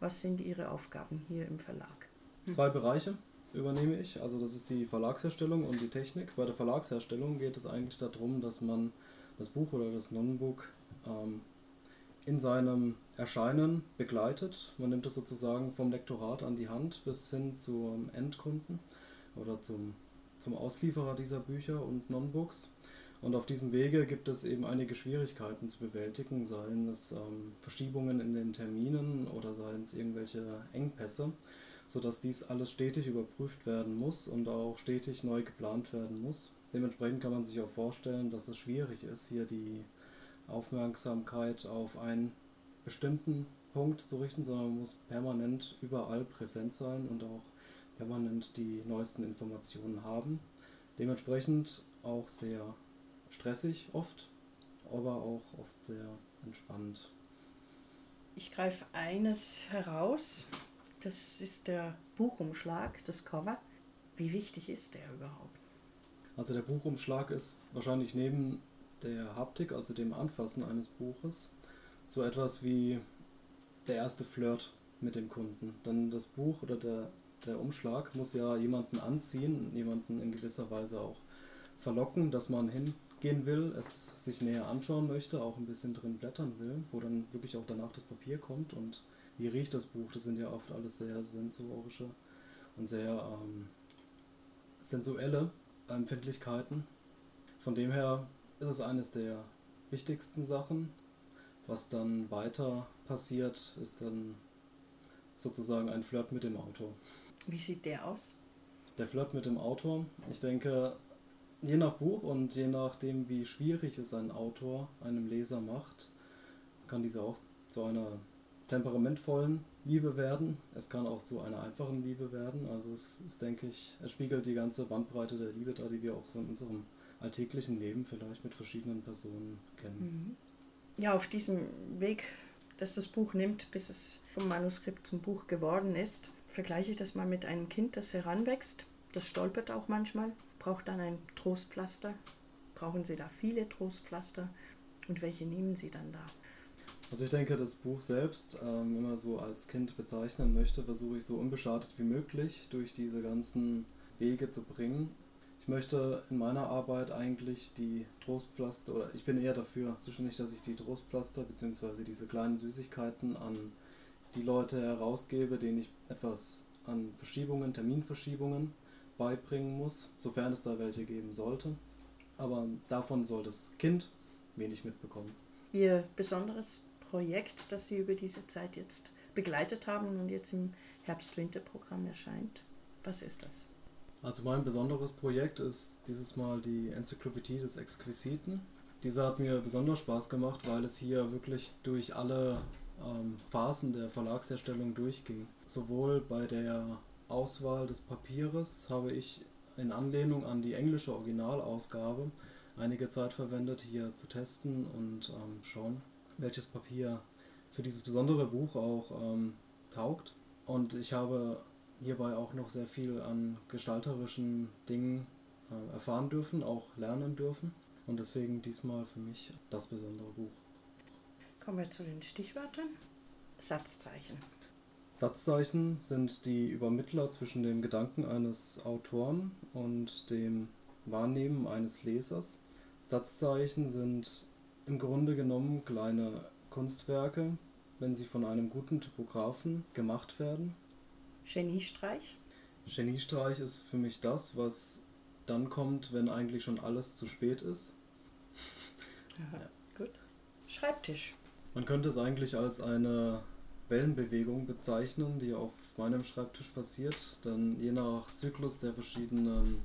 Was sind Ihre Aufgaben hier im Verlag? Zwei Bereiche übernehme ich. Also das ist die Verlagsherstellung und die Technik. Bei der Verlagsherstellung geht es eigentlich darum, dass man das Buch oder das Nonnenbook ähm, in seinem Erscheinen begleitet. Man nimmt es sozusagen vom Lektorat an die Hand bis hin zum Endkunden oder zum, zum Auslieferer dieser Bücher und Nonbooks. Und auf diesem Wege gibt es eben einige Schwierigkeiten zu bewältigen, seien es ähm, Verschiebungen in den Terminen oder seien es irgendwelche Engpässe, sodass dies alles stetig überprüft werden muss und auch stetig neu geplant werden muss. Dementsprechend kann man sich auch vorstellen, dass es schwierig ist, hier die Aufmerksamkeit auf einen bestimmten Punkt zu richten, sondern man muss permanent überall präsent sein und auch permanent die neuesten Informationen haben. Dementsprechend auch sehr stressig oft, aber auch oft sehr entspannt. Ich greife eines heraus, das ist der Buchumschlag, das Cover. Wie wichtig ist der überhaupt? Also der Buchumschlag ist wahrscheinlich neben der Haptik, also dem Anfassen eines Buches, so etwas wie der erste Flirt mit dem Kunden. Denn das Buch oder der, der Umschlag muss ja jemanden anziehen, jemanden in gewisser Weise auch verlocken, dass man hingehen will, es sich näher anschauen möchte, auch ein bisschen drin blättern will, wo dann wirklich auch danach das Papier kommt und wie riecht das Buch. Das sind ja oft alles sehr sensorische und sehr ähm, sensuelle Empfindlichkeiten. Von dem her ist es eines der wichtigsten Sachen. Was dann weiter passiert, ist dann sozusagen ein Flirt mit dem Autor. Wie sieht der aus? Der Flirt mit dem Autor, ich denke, je nach Buch und je nachdem, wie schwierig es ein Autor einem Leser macht, kann dieser auch zu einer temperamentvollen Liebe werden. Es kann auch zu einer einfachen Liebe werden. Also es ist, denke ich, es spiegelt die ganze Bandbreite der Liebe da, die wir auch so in unserem alltäglichen Leben vielleicht mit verschiedenen Personen kennen. Mhm. Ja, auf diesem Weg, dass das Buch nimmt, bis es vom Manuskript zum Buch geworden ist, vergleiche ich das mal mit einem Kind, das heranwächst. Das stolpert auch manchmal, braucht dann ein Trostpflaster. Brauchen Sie da viele Trostpflaster? Und welche nehmen Sie dann da? Also ich denke, das Buch selbst, ähm, wenn man so als Kind bezeichnen möchte, versuche ich so unbeschadet wie möglich durch diese ganzen Wege zu bringen. Ich möchte in meiner Arbeit eigentlich die Trostpflaster, oder ich bin eher dafür zuständig, dass ich die Trostpflaster bzw. diese kleinen Süßigkeiten an die Leute herausgebe, denen ich etwas an Verschiebungen, Terminverschiebungen beibringen muss, sofern es da welche geben sollte. Aber davon soll das Kind wenig mitbekommen. Ihr besonderes Projekt, das Sie über diese Zeit jetzt begleitet haben und jetzt im Herbst-Winter-Programm erscheint, was ist das? Also mein besonderes Projekt ist dieses Mal die Enzyklopädie des Exquisiten. Diese hat mir besonders Spaß gemacht, weil es hier wirklich durch alle ähm, Phasen der Verlagsherstellung durchging. Sowohl bei der Auswahl des Papieres habe ich in Anlehnung an die englische Originalausgabe einige Zeit verwendet, hier zu testen und ähm, schauen, welches Papier für dieses besondere Buch auch ähm, taugt. Und ich habe hierbei auch noch sehr viel an gestalterischen Dingen äh, erfahren dürfen, auch lernen dürfen. Und deswegen diesmal für mich das besondere Buch. Kommen wir zu den Stichwörtern. Satzzeichen. Satzzeichen sind die Übermittler zwischen dem Gedanken eines Autoren und dem Wahrnehmen eines Lesers. Satzzeichen sind im Grunde genommen kleine Kunstwerke, wenn sie von einem guten Typografen gemacht werden Geniestreich? Geniestreich ist für mich das, was dann kommt, wenn eigentlich schon alles zu spät ist. Aha, ja. Gut. Schreibtisch. Man könnte es eigentlich als eine Wellenbewegung bezeichnen, die auf meinem Schreibtisch passiert. Denn je nach Zyklus der verschiedenen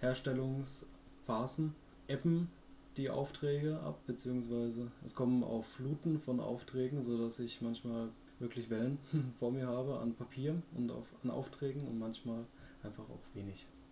Herstellungsphasen ebben die Aufträge ab, beziehungsweise es kommen auch Fluten von Aufträgen, sodass ich manchmal wirklich Wellen vor mir habe an Papier und auf, an Aufträgen und manchmal einfach auch wenig.